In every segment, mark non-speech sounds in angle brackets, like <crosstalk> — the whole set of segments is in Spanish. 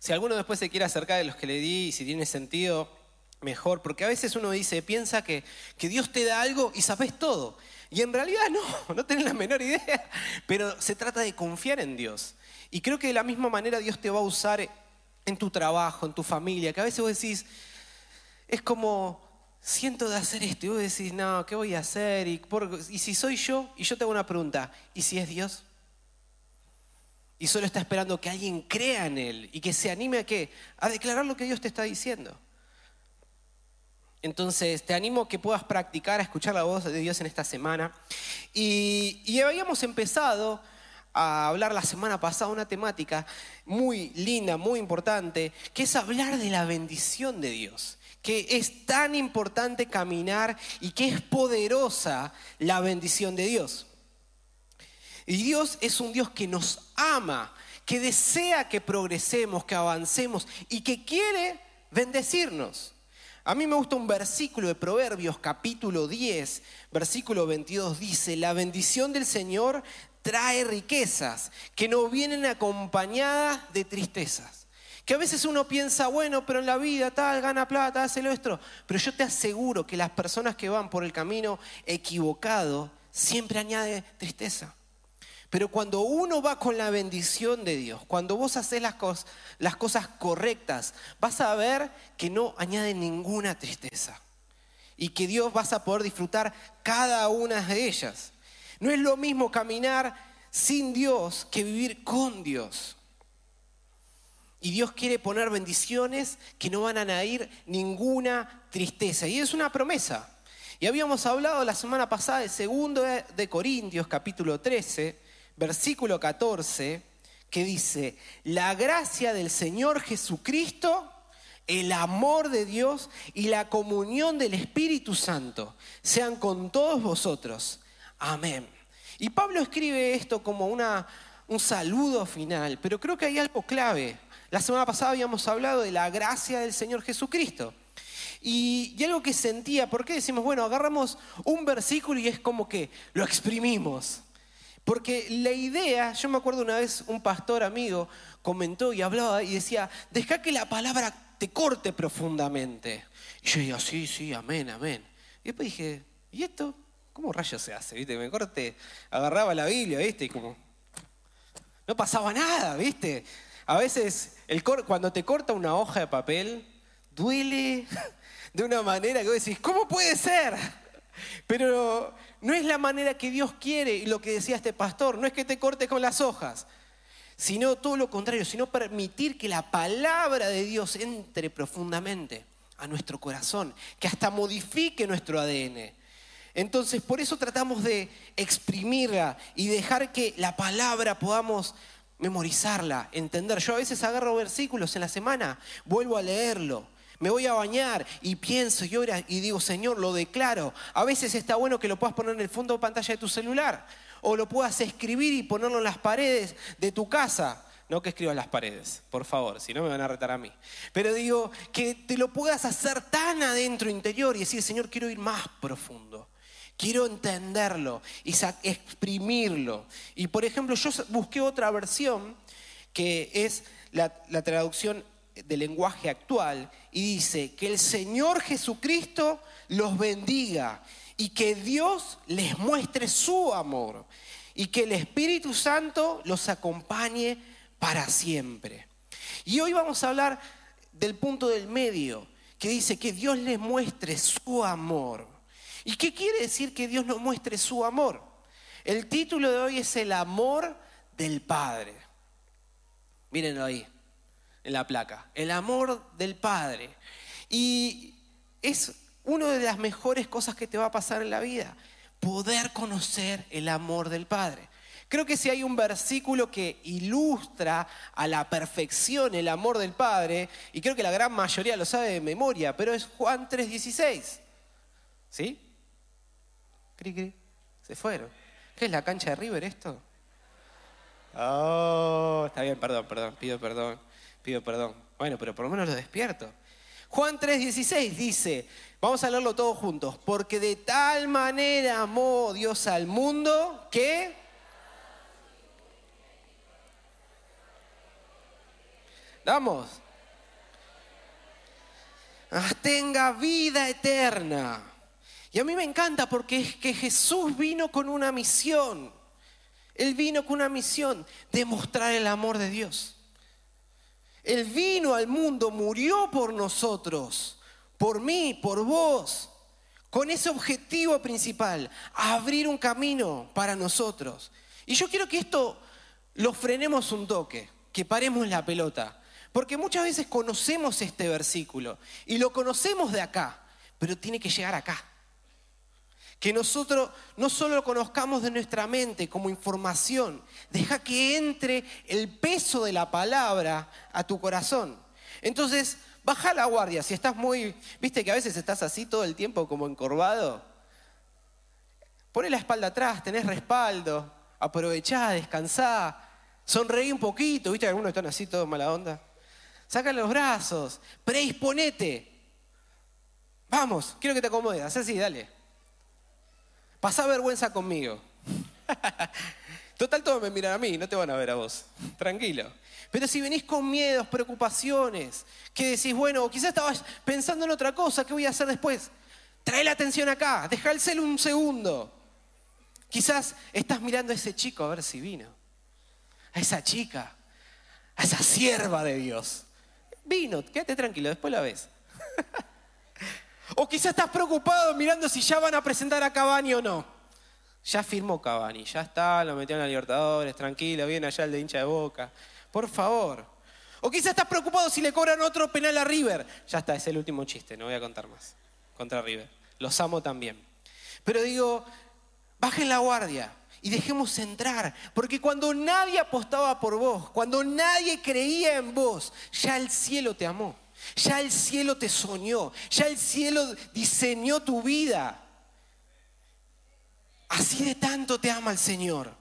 Si alguno después se quiere acercar de los que le di y si tiene sentido, mejor, porque a veces uno dice, piensa que, que Dios te da algo y sabes todo. Y en realidad no, <laughs> no tenés la menor idea, pero se trata de confiar en Dios. Y creo que de la misma manera Dios te va a usar en tu trabajo, en tu familia, que a veces vos decís, es como, siento de hacer esto, y vos decís, no, ¿qué voy a hacer? Y, y si soy yo, y yo te hago una pregunta, ¿y si es Dios? Y solo está esperando que alguien crea en Él y que se anime a qué? A declarar lo que Dios te está diciendo. Entonces, te animo a que puedas practicar, a escuchar la voz de Dios en esta semana. Y, y habíamos empezado a hablar la semana pasada una temática muy linda, muy importante, que es hablar de la bendición de Dios que es tan importante caminar y que es poderosa la bendición de Dios. Y Dios es un Dios que nos ama, que desea que progresemos, que avancemos y que quiere bendecirnos. A mí me gusta un versículo de Proverbios capítulo 10, versículo 22, dice, la bendición del Señor trae riquezas que no vienen acompañadas de tristezas. Que a veces uno piensa, bueno, pero en la vida tal, gana plata, hace lo esto. Pero yo te aseguro que las personas que van por el camino equivocado siempre añade tristeza. Pero cuando uno va con la bendición de Dios, cuando vos haces las, cosas, correctas, vas a ver que no añade ninguna tristeza. Y que Dios vas a poder disfrutar cada una de ellas. No es lo mismo caminar sin Dios que vivir con Dios. Y Dios quiere poner bendiciones que no van a añadir ninguna tristeza. Y es una promesa. Y habíamos hablado la semana pasada de segundo de Corintios, capítulo 13, versículo 14, que dice, la gracia del Señor Jesucristo, el amor de Dios y la comunión del Espíritu Santo sean con todos vosotros. Amén. Y Pablo escribe esto como una, un saludo final, pero creo que hay algo clave. La semana pasada habíamos hablado de la gracia del Señor Jesucristo. Y, y, algo que sentía, ¿por qué decimos, bueno, agarramos un versículo y es como que lo exprimimos? Porque la idea, yo me acuerdo una vez un pastor amigo comentó y hablaba y decía, deja que la palabra te corte profundamente. Y yo digo, sí, sí, amén, amén. Y después dije, ¿y esto? ¿Cómo rayos se hace? ¿Viste? Me corte, agarraba la Biblia, ¿viste? Y como, no pasaba nada, ¿viste? A veces el cuando te corta una hoja de papel, duele <laughs> de una manera que vos decís, ¿cómo puede ser? Pero no es la manera que Dios quiere, y lo que decía este pastor, no es que te corte con las hojas, sino todo lo contrario, sino permitir que la palabra de Dios entre profundamente a nuestro corazón, que hasta modifique nuestro ADN. Entonces, por eso tratamos de exprimirla y dejar que la palabra podamos memorizarla, entender. Yo a veces agarro versículos en la semana, vuelvo a leerlo, me voy a bañar y pienso y oro y digo, Señor, lo declaro. A veces está bueno que lo puedas poner en el fondo de pantalla de tu celular o lo puedas escribir y ponerlo en las paredes de tu casa. No que escribas las paredes, por favor, si no me van a retar a mí. Pero digo, que te lo puedas hacer tan adentro, interior y decir, Señor, quiero ir más profundo. Quiero entenderlo y exprimirlo. Y por ejemplo, yo busqué otra versión que es la, la traducción del lenguaje actual y dice que el Señor Jesucristo los bendiga y que Dios les muestre su amor y que el Espíritu Santo los acompañe para siempre. Y hoy vamos a hablar del punto del medio, que dice que Dios les muestre su amor. ¿Y qué quiere decir que Dios nos muestre su amor? El título de hoy es El amor del Padre. Mírenlo ahí en la placa. El amor del Padre. Y es una de las mejores cosas que te va a pasar en la vida, poder conocer el amor del Padre. Creo que si hay un versículo que ilustra a la perfección el amor del Padre, y creo que la gran mayoría lo sabe de memoria, pero es Juan 3:16. ¿Sí? Cri, cri. Se fueron. ¿Qué es la cancha de River esto? Oh, está bien, perdón, perdón, pido perdón pido perdón. Bueno, pero por lo menos lo despierto. Juan 3:16 dice, vamos a leerlo todos juntos, porque de tal manera amó Dios al mundo que... Ah, tenga vida eterna. Y a mí me encanta porque es que Jesús vino con una misión. Él vino con una misión, demostrar el amor de Dios. Él vino al mundo, murió por nosotros, por mí, por vos, con ese objetivo principal, abrir un camino para nosotros. Y yo quiero que esto lo frenemos un toque, que paremos la pelota, porque muchas veces conocemos este versículo y lo conocemos de acá, pero tiene que llegar acá. Que nosotros no solo lo conozcamos de nuestra mente como información, deja que entre el peso de la palabra a tu corazón. Entonces, baja la guardia. Si estás muy, viste que a veces estás así todo el tiempo como encorvado. Poné la espalda atrás, tenés respaldo, aprovechá, descansá, sonreí un poquito, viste que algunos están así todos mala onda. Saca los brazos, predisponete. Vamos, quiero que te acomodes, así, dale. Pasá vergüenza conmigo. <laughs> Total, todos me miran a mí, no te van a ver a vos. Tranquilo. Pero si venís con miedos, preocupaciones, que decís, bueno, quizás estabas pensando en otra cosa, ¿qué voy a hacer después? Trae la atención acá, deja el cel un segundo. Quizás estás mirando a ese chico a ver si vino. A esa chica, a esa sierva de Dios. Vino, quédate tranquilo, después la ves. <laughs> O quizás estás preocupado mirando si ya van a presentar a Cavani o no. Ya firmó Cavani, ya está, lo metieron a Libertadores, tranquilo, viene allá el de hincha de boca. Por favor. O quizás estás preocupado si le cobran otro penal a River. Ya está, es el último chiste, no voy a contar más. Contra River. Los amo también. Pero digo, bajen la guardia y dejemos entrar. Porque cuando nadie apostaba por vos, cuando nadie creía en vos, ya el cielo te amó. Ya el cielo te soñó, ya el cielo diseñó tu vida. Así de tanto te ama el Señor.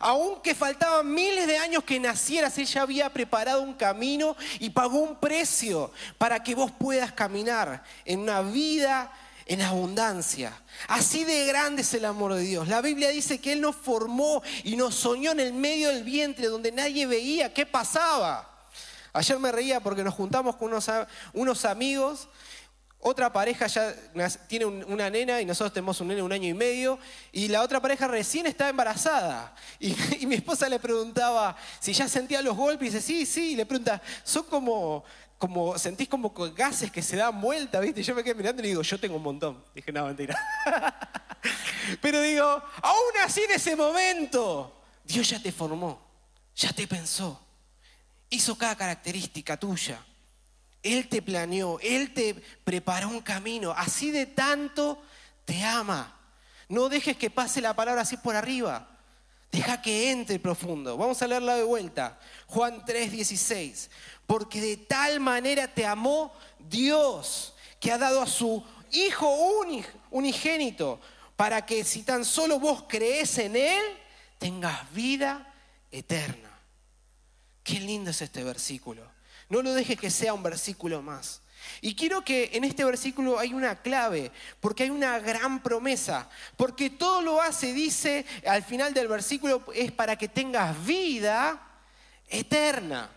Aunque faltaban miles de años que nacieras, Él ya había preparado un camino y pagó un precio para que vos puedas caminar en una vida en abundancia. Así de grande es el amor de Dios. La Biblia dice que Él nos formó y nos soñó en el medio del vientre donde nadie veía qué pasaba. Ayer me reía porque nos juntamos con unos, amigos. Otra pareja ya tiene una nena y nosotros tenemos un nene un año y medio. Y la otra pareja recién está embarazada. <laughs> Y, mi esposa le preguntaba si ya sentía los golpes. Y dice, sí, sí. Y le pregunta, ¿son como, como, sentís como gases que se dan vuelta, ¿viste? Y yo me quedé mirando y digo, yo tengo un montón. Dije, no, mentira. <laughs> Pero digo, aún así en ese momento, Dios ya te formó, ya te pensó hizo cada característica tuya. Él te planeó, Él te preparó un camino. Así de tanto te ama. No dejes que pase la palabra así por arriba. Deja que entre profundo. Vamos a leerla de vuelta. Juan 3:16. Porque de tal manera te amó Dios que ha dado a su Hijo unigénito para que si tan solo vos crees en Él, tengas vida eterna. Qué lindo es este versículo. No lo dejes que sea un versículo más. Y quiero que en este versículo hay una clave, porque hay una gran promesa, porque todo lo hace, dice al final del versículo, es para que tengas vida eterna.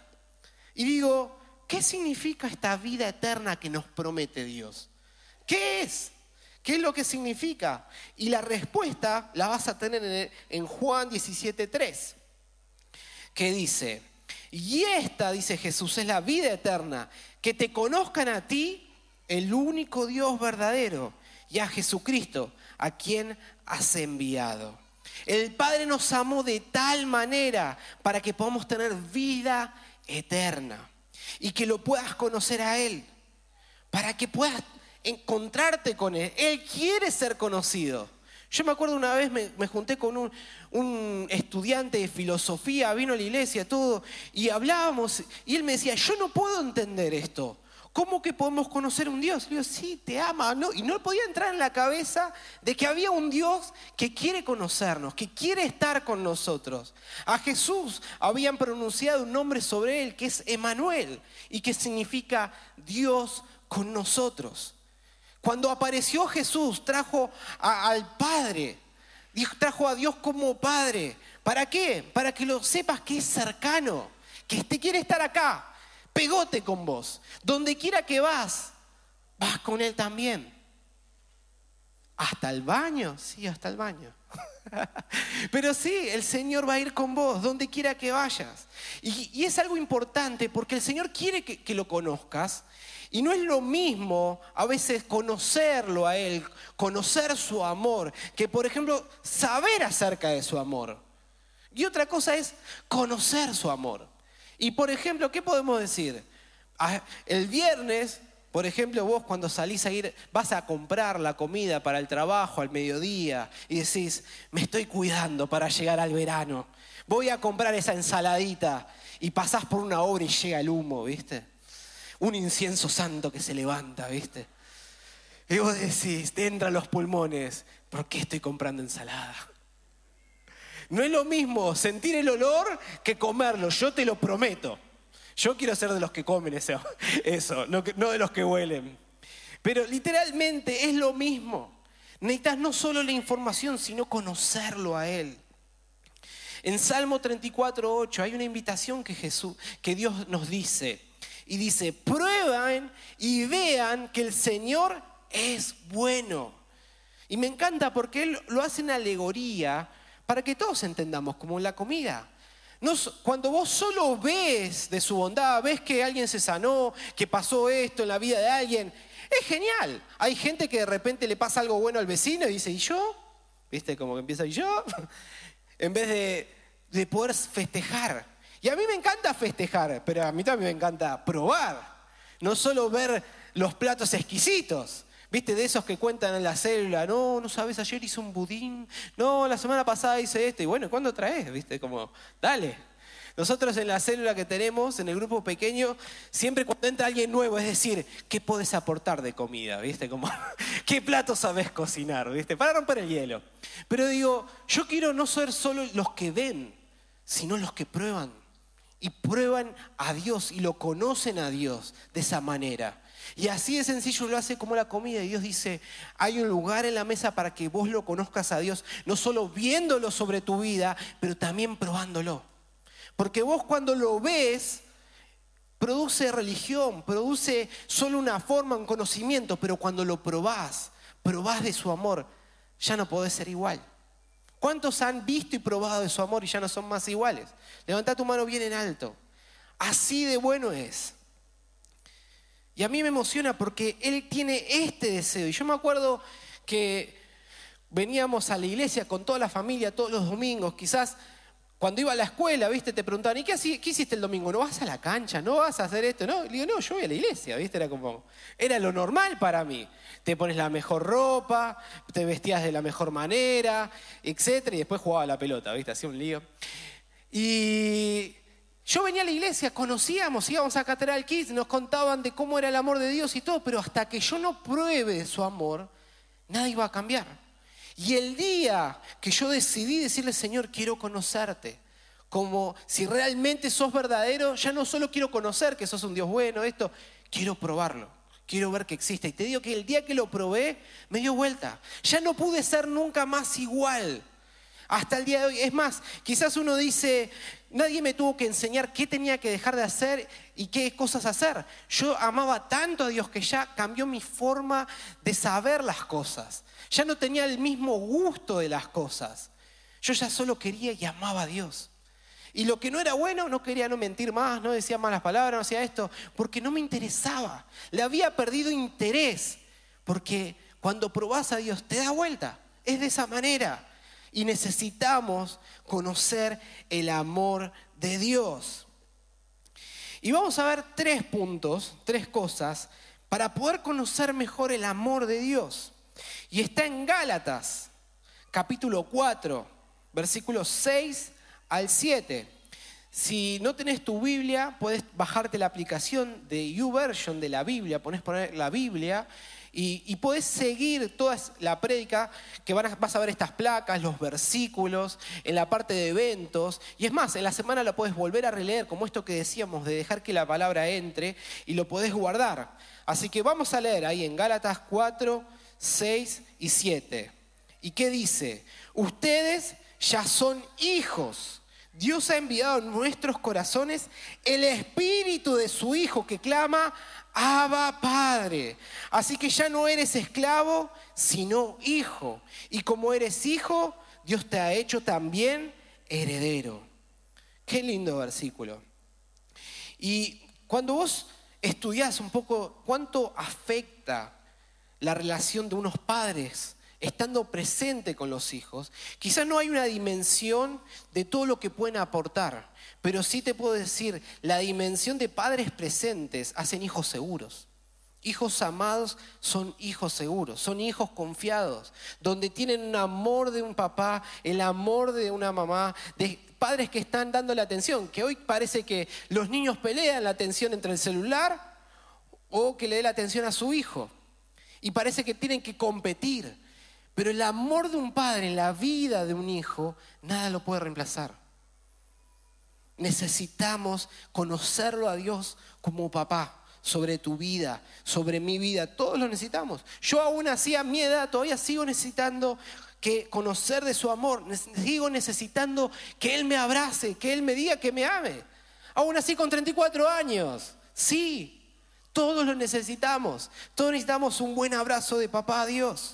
Y digo, ¿qué significa esta vida eterna que nos promete Dios? ¿Qué es? ¿Qué es lo que significa? Y la respuesta la vas a tener en Juan 17.3, que dice, y esta, dice Jesús, es la vida eterna, que te conozcan a ti, el único Dios verdadero, y a Jesucristo, a quien has enviado. El Padre nos amó de tal manera para que podamos tener vida eterna y que lo puedas conocer a Él, para que puedas encontrarte con Él. Él quiere ser conocido. Yo me acuerdo una vez me, junté con un, estudiante de filosofía, vino a la iglesia, todo, y hablábamos, y él me decía, yo no puedo entender esto. ¿Cómo que podemos conocer un Dios? Le digo, sí, te ama. ¿no? Y no podía entrar en la cabeza de que había un Dios que quiere conocernos, que quiere estar con nosotros. A Jesús habían pronunciado un nombre sobre él que es Emanuel y que significa Dios con nosotros. Cuando apareció Jesús, trajo al Padre, trajo a Dios como Padre. ¿Para qué? Para que lo sepas que es cercano, que te quiere estar acá, pegote con vos. Donde quiera que vas, vas con Él también. ¿Hasta el baño? Sí, hasta el baño. <laughs> Pero sí, el Señor va a ir con vos, donde quiera que vayas. Y, es algo importante porque el Señor quiere que, que lo conozcas. Y no es lo mismo a veces conocerlo a Él, conocer su amor, que por ejemplo saber acerca de su amor. Y otra cosa es conocer su amor. Y por ejemplo, ¿qué podemos decir? Ah, el viernes por ejemplo, vos cuando salís a ir, vas a comprar la comida para el trabajo al mediodía y decís, me estoy cuidando para llegar al verano. Voy a comprar esa ensaladita y pasás por una obra y llega el humo, ¿viste? Un incienso santo que se levanta, ¿viste? Y vos decís, te entran los pulmones, ¿por qué estoy comprando ensalada? No es lo mismo sentir el olor que comerlo, yo te lo prometo. Yo quiero ser de los que comen <laughs> eso, no, de los que huelen. Pero literalmente es lo mismo. Necesitas no solo la información, sino conocerlo a Él. En Salmo 34, 8 hay una invitación que Jesús, que Dios nos dice. Y dice, prueban y vean que el Señor es bueno. Y me encanta porque Él lo hace en alegoría para que todos entendamos, como la comida cuando vos solo ves de su bondad, ves que alguien se sanó, que pasó esto en la vida de alguien, es genial. Hay gente que de repente le pasa algo bueno al vecino y dice, ¿y yo? ¿Viste? Como que empieza, ¿y yo? <laughs> en vez de, de poder festejar. Y a mí me encanta festejar, pero a mí también me encanta probar. No solo ver los platos exquisitos. ¿Viste? De esos que cuentan en la célula, no, no sabes, ayer hice un budín, no, la semana pasada hice esto, y bueno, ¿cuándo traes? ¿Viste? Como, dale. Nosotros en la célula que tenemos, en el grupo pequeño, siempre cuando entra alguien nuevo, es decir, ¿qué puedes aportar de comida? ¿Viste? Como, <laughs> ¿qué plato sabes cocinar? ¿Viste? Para romper el hielo. Pero digo, yo quiero no ser solo los que ven, sino los que prueban. Y prueban a Dios y lo conocen a Dios de esa manera. Y así de sencillo lo hace como la comida. Y Dios dice, hay un lugar en la mesa para que vos lo conozcas a Dios, no solo viéndolo sobre tu vida, pero también probándolo. Porque vos cuando lo ves, produce religión, produce solo una forma, un conocimiento, pero cuando lo probás, probás de su amor, ya no podés ser igual. ¿Cuántos han visto y probado de su amor y ya no son más iguales? Levanta tu mano bien en alto. Así de bueno es. Y a mí me emociona porque Él tiene este deseo. Y yo me acuerdo que veníamos a la iglesia con toda la familia todos los domingos, quizás cuando iba a la escuela, ¿viste? Te preguntaban, ¿y qué, hiciste el domingo? ¿No vas a la cancha? ¿No vas a hacer esto? No, le digo, no, yo voy a la iglesia, ¿viste? Era como, era lo normal para mí. Te pones la mejor ropa, te vestías de la mejor manera, etcétera, y después jugaba la pelota, ¿viste? Hacía un lío. Y yo venía a la iglesia, conocíamos, íbamos a Catedral Kids, nos contaban de cómo era el amor de Dios y todo, pero hasta que yo no pruebe su amor, nada iba a cambiar. Y el día que yo decidí decirle, Señor, quiero conocerte, como si realmente sos verdadero, ya no solo quiero conocer que sos un Dios bueno, esto, quiero probarlo, quiero ver que existe. Y te digo que el día que lo probé, me dio vuelta. Ya no pude ser nunca más igual hasta el día de hoy. Es más, quizás uno dice, nadie me tuvo que enseñar qué tenía que dejar de hacer y qué cosas hacer. Yo amaba tanto a Dios que ya cambió mi forma de saber las cosas. Ya no tenía el mismo gusto de las cosas. Yo ya solo quería y amaba a Dios. Y lo que no era bueno, no quería no mentir más, no decía malas palabras, no hacía esto, porque no me interesaba. Le había perdido interés, porque cuando probás a Dios te da vuelta. Es de esa manera. Y necesitamos conocer el amor de Dios. Y vamos a ver tres puntos, tres cosas, para poder conocer mejor el amor de Dios. Y está en Gálatas, capítulo 4, versículos 6 al 7. Si no tenés tu Biblia, puedes bajarte la aplicación de YouVersion de la Biblia, pones poner la Biblia y, y podés seguir toda la prédica, que vas a ver estas placas, los versículos, en la parte de eventos. Y es más, en la semana la puedes volver a releer, como esto que decíamos, de dejar que la palabra entre y lo podés guardar. Así que vamos a leer ahí en Gálatas 4, 6 y 7. ¿Y qué dice? Ustedes ya son hijos Dios ha enviado en nuestros corazones el espíritu de su Hijo que clama, Abba Padre. Así que ya no eres esclavo, sino hijo. Y como eres hijo, Dios te ha hecho también heredero. Qué lindo versículo. Y cuando vos estudiás un poco cuánto afecta la relación de unos padres estando presente con los hijos, quizás no hay una dimensión de todo lo que pueden aportar, pero sí te puedo decir, la dimensión de padres presentes hacen hijos seguros. Hijos amados son hijos seguros, son hijos confiados, donde tienen un amor de un papá, el amor de una mamá, de padres que están dando la atención, que hoy parece que los niños pelean la atención entre el celular o que le dé la atención a su hijo. Y parece que tienen que competir. Pero el amor de un padre en la vida de un hijo, nada lo puede reemplazar. Necesitamos conocerlo a Dios como papá sobre tu vida, sobre mi vida. Todos lo necesitamos. Yo aún así a mi edad todavía sigo necesitando que conocer de su amor. Sigo necesitando que Él me abrace, que Él me diga que me ame. Aún así con 34 años. Sí, todos lo necesitamos. Todos necesitamos un buen abrazo de papá a Dios.